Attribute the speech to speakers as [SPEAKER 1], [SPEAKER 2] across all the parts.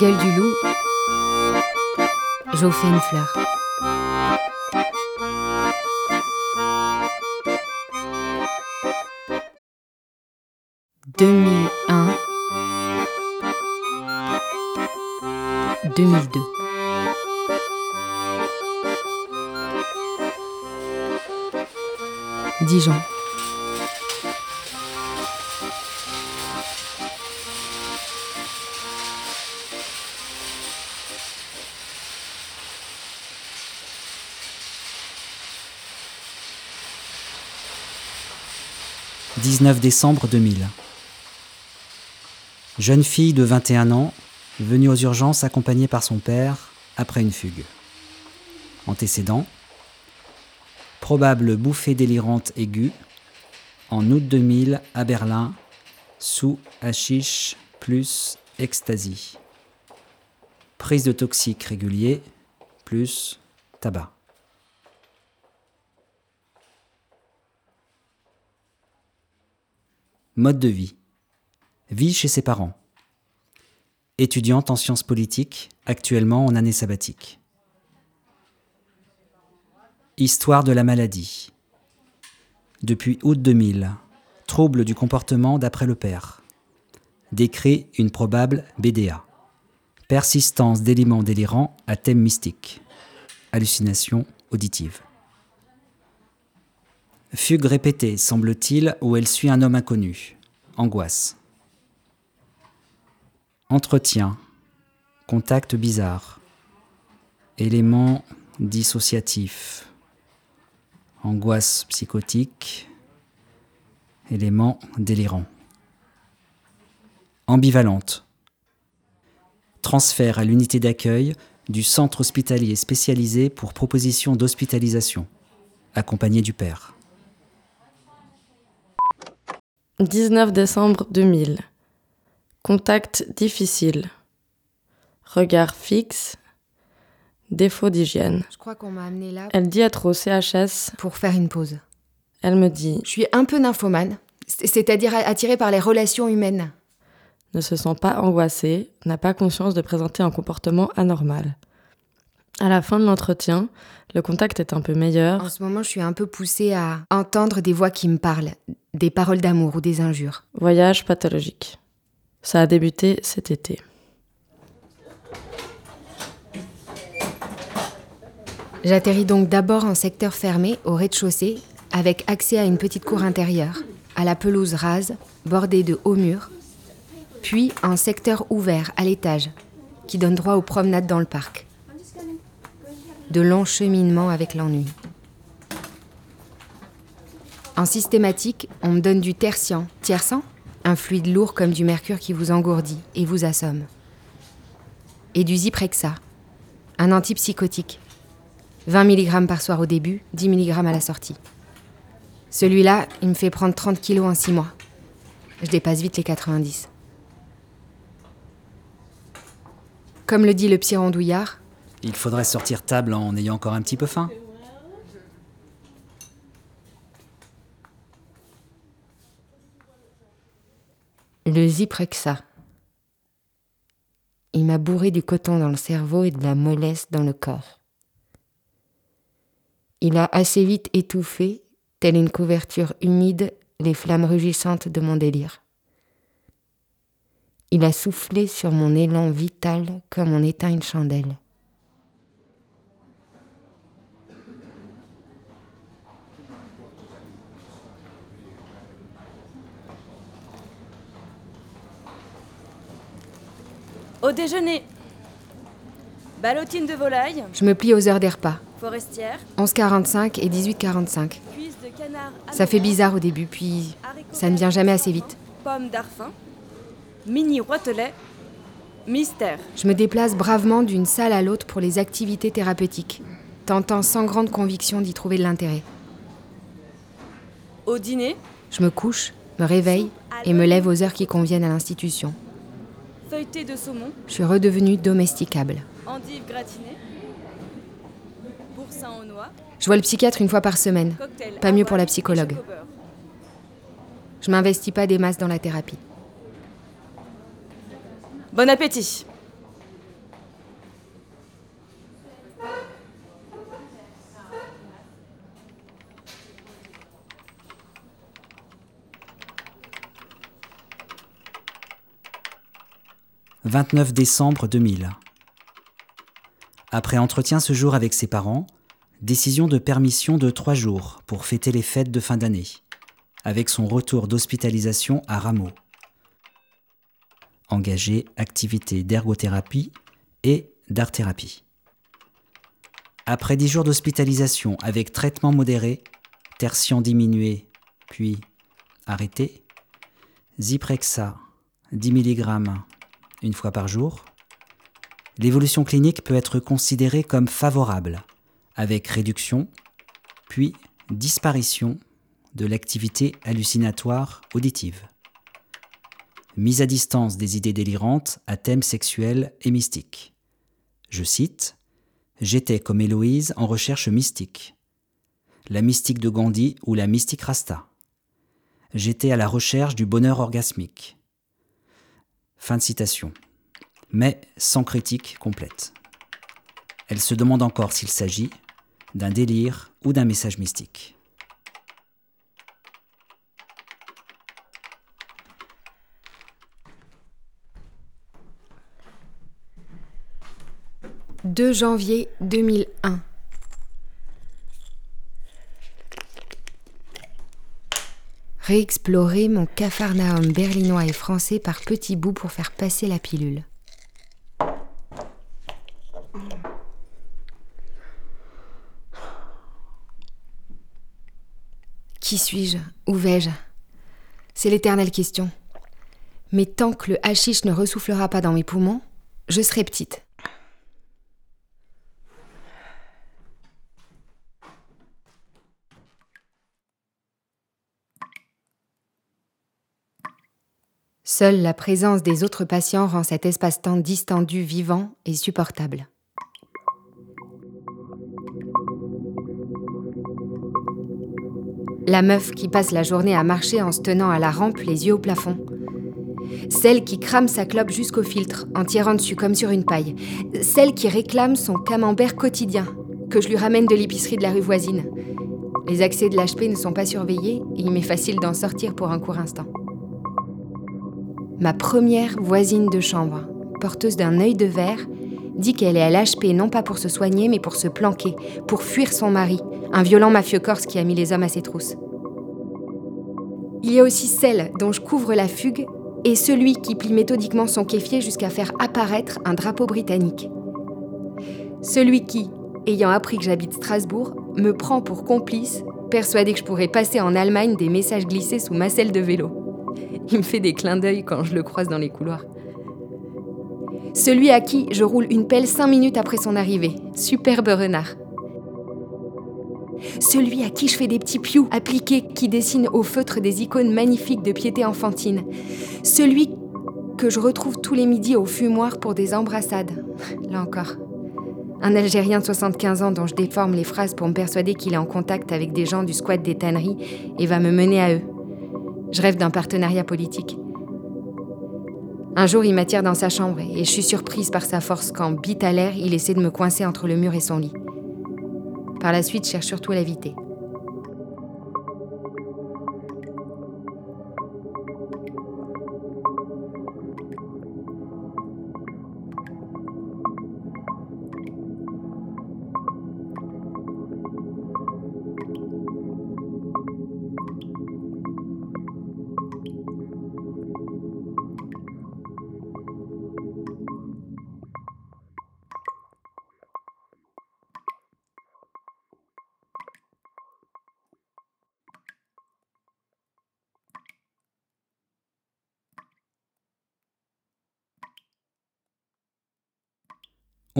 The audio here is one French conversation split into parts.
[SPEAKER 1] gueule du loup, j'offre une fleur. Deux mille un, deux mille deux. Dijon.
[SPEAKER 2] « 19 décembre 2000. Jeune fille de 21 ans, venue aux urgences accompagnée par son père après une fugue. Antécédent Probable bouffée délirante aiguë en août 2000 à Berlin sous hashish plus ecstasy. Prise de toxiques régulier plus tabac. Mode de vie. Vie chez ses parents. Étudiante en sciences politiques, actuellement en année sabbatique. Histoire de la maladie. Depuis août 2000, trouble du comportement d'après le père. Décrit une probable BDA. Persistance d'éléments délirants à thème mystique. Hallucination auditive. Fugue répétée, semble-t-il, où elle suit un homme inconnu. Angoisse. Entretien. Contact bizarre. Éléments dissociatifs. Angoisse psychotique. Éléments délirants. Ambivalente. Transfert à l'unité d'accueil du centre hospitalier spécialisé pour proposition d'hospitalisation, accompagné du père.
[SPEAKER 3] 19 décembre 2000. Contact difficile. Regard fixe. Défaut d'hygiène.
[SPEAKER 1] Je crois qu'on m'a amené là
[SPEAKER 3] Elle dit être au CHS.
[SPEAKER 1] pour faire une pause.
[SPEAKER 3] Elle me dit
[SPEAKER 1] Je suis un peu nymphomane, c'est-à-dire attirée par les relations humaines.
[SPEAKER 3] ne se sent pas angoissée, n'a pas conscience de présenter un comportement anormal. À la fin de l'entretien, le contact est un peu meilleur.
[SPEAKER 1] En ce moment, je suis un peu poussée à entendre des voix qui me parlent, des paroles d'amour ou des injures.
[SPEAKER 3] Voyage pathologique. Ça a débuté cet été.
[SPEAKER 1] J'atterris donc d'abord en secteur fermé, au rez-de-chaussée, avec accès à une petite cour intérieure, à la pelouse rase, bordée de hauts murs, puis en secteur ouvert, à l'étage, qui donne droit aux promenades dans le parc. De longs cheminements avec l'ennui. En systématique, on me donne du tertian. Tiercent Un fluide lourd comme du mercure qui vous engourdit et vous assomme. Et du Zyprexa, un antipsychotique. 20 mg par soir au début, 10 mg à la sortie. Celui-là, il me fait prendre 30 kilos en 6 mois. Je dépasse vite les 90. Comme le dit le psy rondouillard,
[SPEAKER 2] Il faudrait sortir table en ayant encore un petit peu faim.
[SPEAKER 1] Le Zyprexa. Il m'a bourré du coton dans le cerveau et de la mollesse dans le corps. Il a assez vite étouffé, telle une couverture humide, les flammes rugissantes de mon délire. Il a soufflé sur mon élan vital comme on éteint une chandelle.
[SPEAKER 4] Au déjeuner, ballotine de volaille,
[SPEAKER 1] Je me plie aux heures des repas,
[SPEAKER 4] forestière,
[SPEAKER 1] 11h45 et 18h45.
[SPEAKER 4] cuisse de canard.
[SPEAKER 1] Ça fait bizarre au début, puis ça ne vient jamais assez vite.
[SPEAKER 4] Pomme d'arfin, mini roitelet, mystère.
[SPEAKER 1] Je me déplace bravement d'une salle à l'autre pour les activités thérapeutiques, tentant sans grande conviction d'y trouver de l'intérêt.
[SPEAKER 4] Au dîner,
[SPEAKER 1] Je me couche, me réveille et me lève aux heures qui conviennent à l'institution.
[SPEAKER 4] Feuilleté de saumon,
[SPEAKER 1] Je suis redevenue domesticable.
[SPEAKER 4] endive gratinée, boursin aux noix,
[SPEAKER 1] Je vois le psychiatre une fois par semaine.
[SPEAKER 4] cocktail.
[SPEAKER 1] Pas mieux pour la psychologue. Je m'investis pas des masses dans la thérapie.
[SPEAKER 4] Bon appétit.
[SPEAKER 2] 29 décembre 2000. Après entretien ce jour avec ses parents, décision de permission de trois jours pour fêter les fêtes de fin d'année, avec son retour d'hospitalisation à Rameau. Engagé activité d'ergothérapie et d'art-thérapie. Après dix jours d'hospitalisation avec traitement modéré, tertian diminué, puis arrêté, Zyprexa 10 mg une fois par jour, l'évolution clinique peut être considérée comme favorable, avec réduction, puis disparition de l'activité hallucinatoire auditive. Mise à distance des idées délirantes à thèmes sexuels et mystiques. Je cite J'étais comme Héloïse en recherche mystique. La mystique de Gandhi ou la mystique Rasta. J'étais à la recherche du bonheur orgasmique. Fin de citation. Mais sans critique complète. Elle se demande encore s'il s'agit d'un délire ou d'un message mystique.
[SPEAKER 1] « 2 janvier 2001. Réexplorer mon capharnaüm berlinois et français par petits bouts pour faire passer la pilule. Qui suis-je? Où vais-je? C'est l'éternelle question. Mais tant que le hashish ne ressoufflera pas dans mes poumons, je serai petite. Seule la présence des autres patients rend cet espace-temps distendu, vivant et supportable. La meuf qui passe la journée à marcher en se tenant à la rampe, les yeux au plafond. Celle qui crame sa clope jusqu'au filtre en tirant dessus comme sur une paille. Celle qui réclame son camembert quotidien, que je lui ramène de l'épicerie de la rue voisine. Les accès de l'HP ne sont pas surveillés et il m'est facile d'en sortir pour un court instant. Ma première voisine de chambre, porteuse d'un œil de verre, dit qu'elle est à l'HP non pas pour se soigner, mais pour se planquer, pour fuir son mari, un violent mafieux corse qui a mis les hommes à ses trousses. Il y a aussi celle dont je couvre la fugue et celui qui plie méthodiquement son kéfier jusqu'à faire apparaître un drapeau britannique. Celui qui, ayant appris que j'habite Strasbourg, me prend pour complice, persuadé que je pourrais passer en Allemagne des messages glissés sous ma selle de vélo. Il me fait des clins d'œil quand je le croise dans les couloirs. Celui à qui je roule une pelle cinq minutes après son arrivée. Superbe renard. Celui à qui je fais des petits pious appliqués qui dessinent au feutre des icônes magnifiques de piété enfantine. Celui que je retrouve tous les midis au fumoir pour des embrassades. Là encore. Un Algérien de 75 ans dont je déforme les phrases pour me persuader qu'il est en contact avec des gens du squat des tanneries et va me mener à eux. Je rêve d'un partenariat politique. Un jour, il m'attire dans sa chambre et je suis surprise par sa force quand, bite à l'air, il essaie de me coincer entre le mur et son lit. Par la suite, je cherche surtout à l'éviter.
[SPEAKER 2] «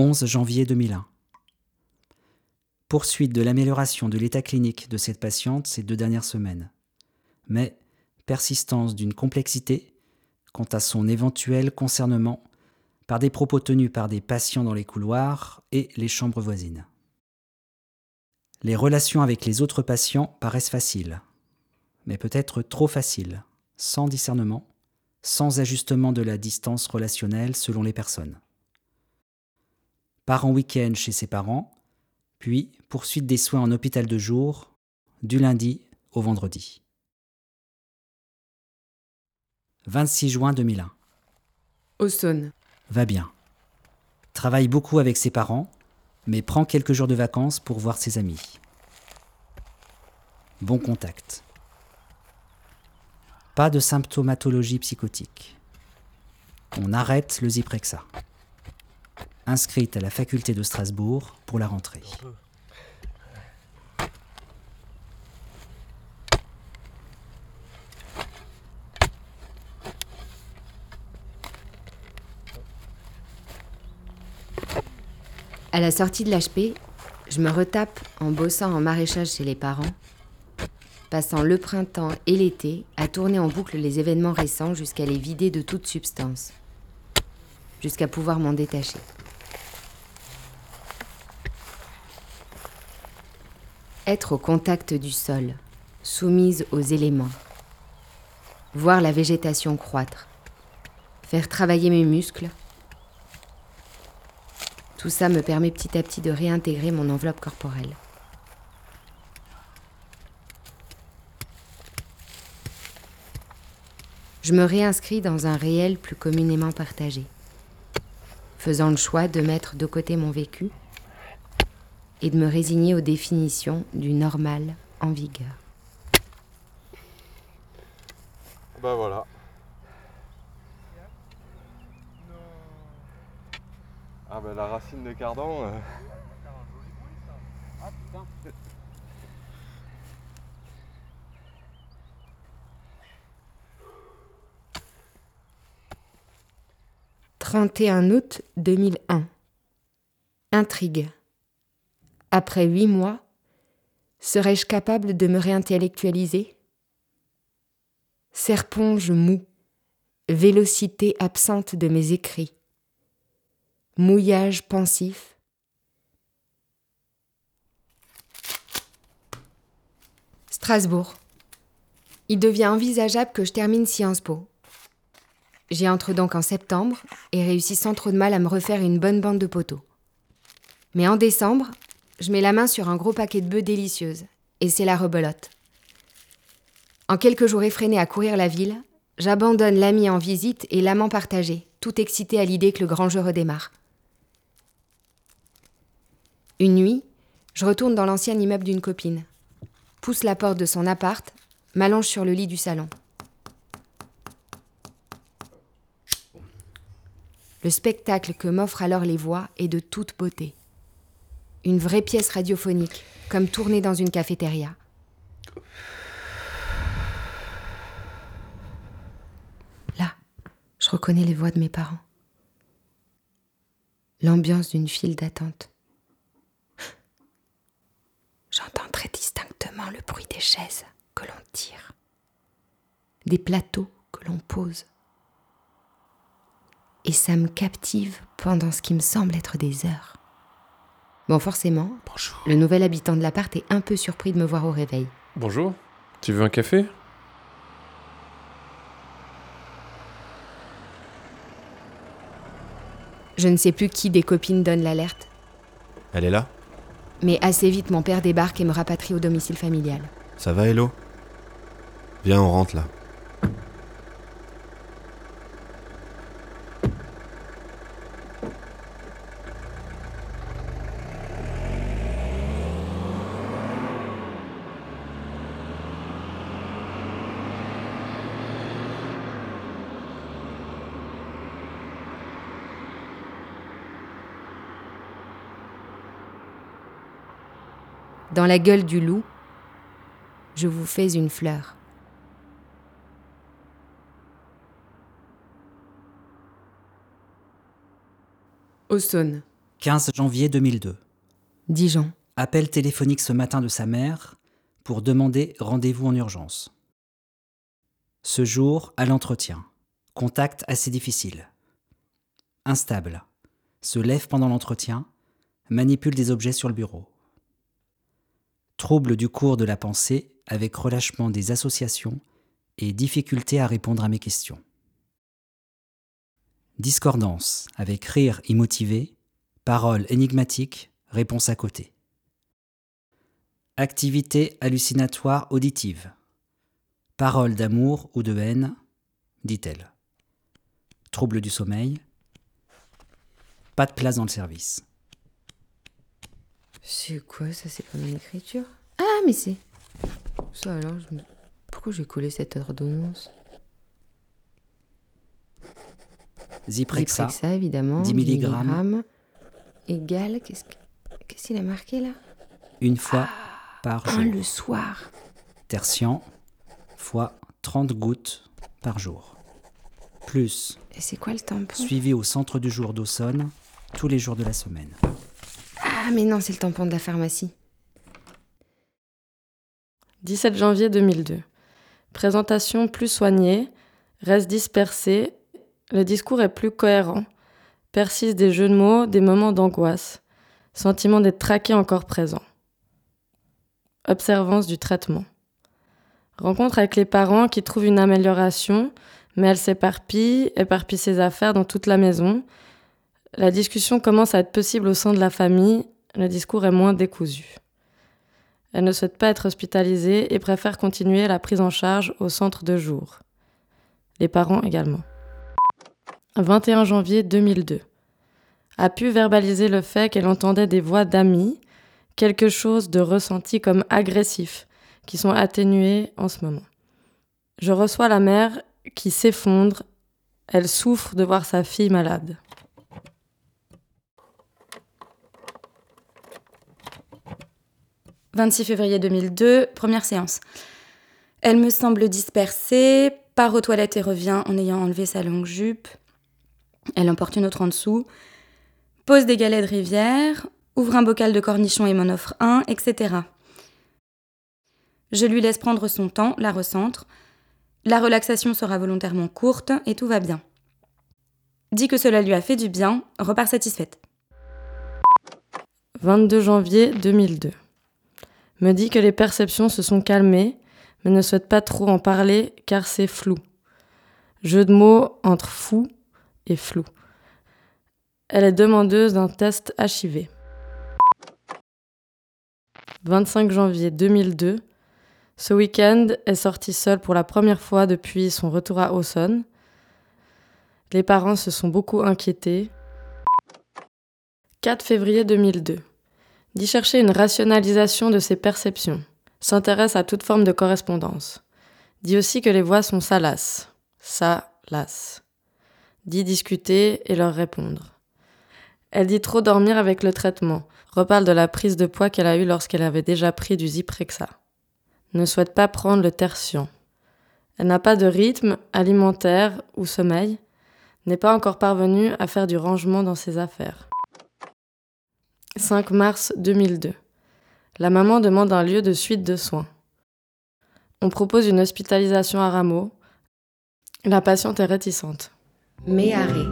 [SPEAKER 2] 11 janvier 2001. Poursuite de l'amélioration de l'état clinique de cette patiente ces deux dernières semaines. Mais persistance d'une complexité quant à son éventuel concernement par des propos tenus par des patients dans les couloirs et les chambres voisines. Les relations avec les autres patients paraissent faciles, mais peut-être trop faciles, sans discernement, sans ajustement de la distance relationnelle selon les personnes. Part en week-end chez ses parents, puis poursuite des soins en hôpital de jour, du lundi au vendredi. 26 juin 2001.
[SPEAKER 1] Au Saône.
[SPEAKER 2] va bien. Travaille beaucoup avec ses parents, mais prend quelques jours de vacances pour voir ses amis. Bon contact. Pas de symptomatologie psychotique. On arrête le Zyprexa. Inscrite à la faculté de Strasbourg pour la rentrée.
[SPEAKER 1] À la sortie de l'HP, je me retape en bossant en maraîchage chez les parents, passant le printemps et l'été à tourner en boucle les événements récents jusqu'à les vider de toute substance, jusqu'à pouvoir m'en détacher. Être au contact du sol, soumise aux éléments, voir la végétation croître, faire travailler mes muscles, tout ça me permet petit à petit de réintégrer mon enveloppe corporelle. Je me réinscris dans un réel plus communément partagé, faisant le choix de mettre de côté mon vécu et de me résigner aux définitions du normal en vigueur.
[SPEAKER 5] Bah voilà. Ah bah la racine de cardan. euh,
[SPEAKER 6] Ah,
[SPEAKER 1] 31 août 2001. Intrigue. Après huit mois, serais-je capable de me réintellectualiser? Serponge mou, vélocité absente de mes écrits, mouillage pensif? Strasbourg. Il devient envisageable que je termine Sciences Po. J'y entre donc en septembre et réussis sans trop de mal à me refaire une bonne bande de poteaux. Mais en décembre, je mets la main sur un gros paquet de bœufs délicieuses et c'est la rebelote. En quelques jours effrénés à courir la ville, j'abandonne l'ami en visite et l'amant partagé, tout excité à l'idée que le grand jeu redémarre. Une nuit, je retourne dans l'ancien immeuble d'une copine, pousse la porte de son appart, m'allonge sur le lit du salon. Le spectacle que m'offrent alors les voix est de toute beauté. Une vraie pièce radiophonique, comme tournée dans une cafétéria. Là, je reconnais les voix de mes parents. L'ambiance d'une file d'attente. J'entends très distinctement le bruit des chaises que l'on tire, des plateaux que l'on pose et ça me captive pendant ce qui me semble être des heures. Bon, forcément, le nouvel habitant de l'appart est un peu surpris de me voir au réveil.
[SPEAKER 6] Bonjour, tu veux un café?
[SPEAKER 1] Je ne sais plus qui des copines donne l'alerte,
[SPEAKER 7] Elle est là?
[SPEAKER 1] Mais assez vite mon père débarque et me rapatrie au domicile familial.
[SPEAKER 7] Ça va, Hello? Viens, on rentre là.
[SPEAKER 1] La gueule du loup, je vous fais une fleur. Aussonne,
[SPEAKER 2] 15 janvier 2002.
[SPEAKER 1] Dijon.
[SPEAKER 2] Appel téléphonique ce matin de sa mère pour demander rendez-vous en urgence. Ce jour, à l'entretien. Contact assez difficile. Instable. Se lève pendant l'entretien. Manipule des objets sur le bureau. Trouble du cours de la pensée avec relâchement des associations et difficulté à répondre à mes questions. Discordance avec rire immotivé, paroles énigmatiques, réponse à côté. Activité hallucinatoire auditive. Paroles d'amour ou de haine, dit-elle. Trouble du sommeil. Pas de place dans le service.
[SPEAKER 1] C'est quoi ça C'est pas mon écriture? Ah, mais c'est. Ça alors, je me- pourquoi j'ai collé cette ordonnance?
[SPEAKER 2] Zyprexa,
[SPEAKER 1] Zyprexa, évidemment.
[SPEAKER 2] 10 milligrammes.
[SPEAKER 1] milligrammes. Égal, qu'est-ce que- qu'est-ce qu'il a marqué là?
[SPEAKER 2] Une fois par
[SPEAKER 1] Un
[SPEAKER 2] jour.
[SPEAKER 1] le soir.
[SPEAKER 2] Tertian, fois 30 gouttes par jour. Plus
[SPEAKER 1] Et c'est quoi le tampon?
[SPEAKER 2] suivi au centre du jour d'Aussonne tous les jours de la semaine.
[SPEAKER 1] Ah, mais non, c'est le tampon de la pharmacie.
[SPEAKER 3] 17 janvier 2002. Présentation plus soignée, reste dispersé, le discours est plus cohérent, persistent des jeux de mots, des moments d'angoisse, sentiment d'être traqué encore présent. Observance du traitement. Rencontre avec les parents qui trouvent une amélioration, mais elle s'éparpille, éparpille ses affaires dans toute la maison. La discussion commence à être possible au sein de la famille, le discours est moins décousu. Elle ne souhaite pas être hospitalisée et préfère continuer la prise en charge au centre de jour. Les parents également. 21 janvier 2002. A pu verbaliser le fait qu'elle entendait des voix d'amis, quelque chose de ressenti comme agressif, qui sont atténués en ce moment. Je reçois la mère qui s'effondre, elle souffre de voir sa fille malade.
[SPEAKER 8] « 26 février 2002, première séance. Elle me semble dispersée, part aux toilettes et revient en ayant enlevé sa longue jupe. Elle emporte une autre en dessous. Pose des galets de rivière, ouvre un bocal de cornichons et m'en offre un, etc. Je lui laisse prendre son temps, la recentre. La relaxation sera volontairement courte et tout va bien. Dit que cela lui a fait du bien, repart satisfaite.
[SPEAKER 3] 22 janvier 2002. Me dit que les perceptions se sont calmées, mais ne souhaite pas trop en parler car c'est flou. Jeu de mots entre fou et flou. Elle est demandeuse d'un test HIV. 25 janvier 2002. Ce week-end est sortie seule pour la première fois depuis son retour à Aussonne. Les parents se sont beaucoup inquiétés. 4 février 2002 dit chercher une rationalisation de ses perceptions, s'intéresse à toute forme de correspondance, dit aussi que les voix sont salaces, ça, las, dit discuter et leur répondre. Elle dit trop dormir avec le traitement, reparle de la prise de poids qu'elle a eue lorsqu'elle avait déjà pris du Zyprexa, ne souhaite pas prendre le tertian. Elle n'a pas de rythme alimentaire ou sommeil, n'est pas encore parvenue à faire du rangement dans ses affaires. 5 mars 2002. La maman demande un lieu de suite de soins. On propose une hospitalisation à Rameau. La patiente est réticente.
[SPEAKER 1] Mai arrêt.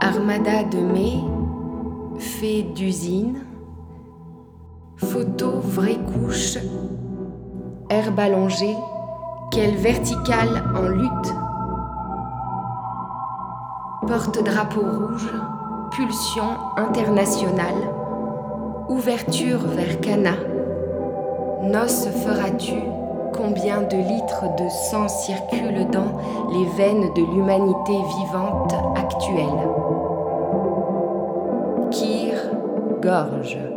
[SPEAKER 1] Armada de mai, fait d'usine, photo vraie couche, herbe allongée, quelle verticale en lutte, porte-drapeau rouge, pulsion internationale, ouverture vers Cana, noce feras-tu Combien de litres de sang circulent dans les veines de l'humanité vivante actuelle? Kir, gorge.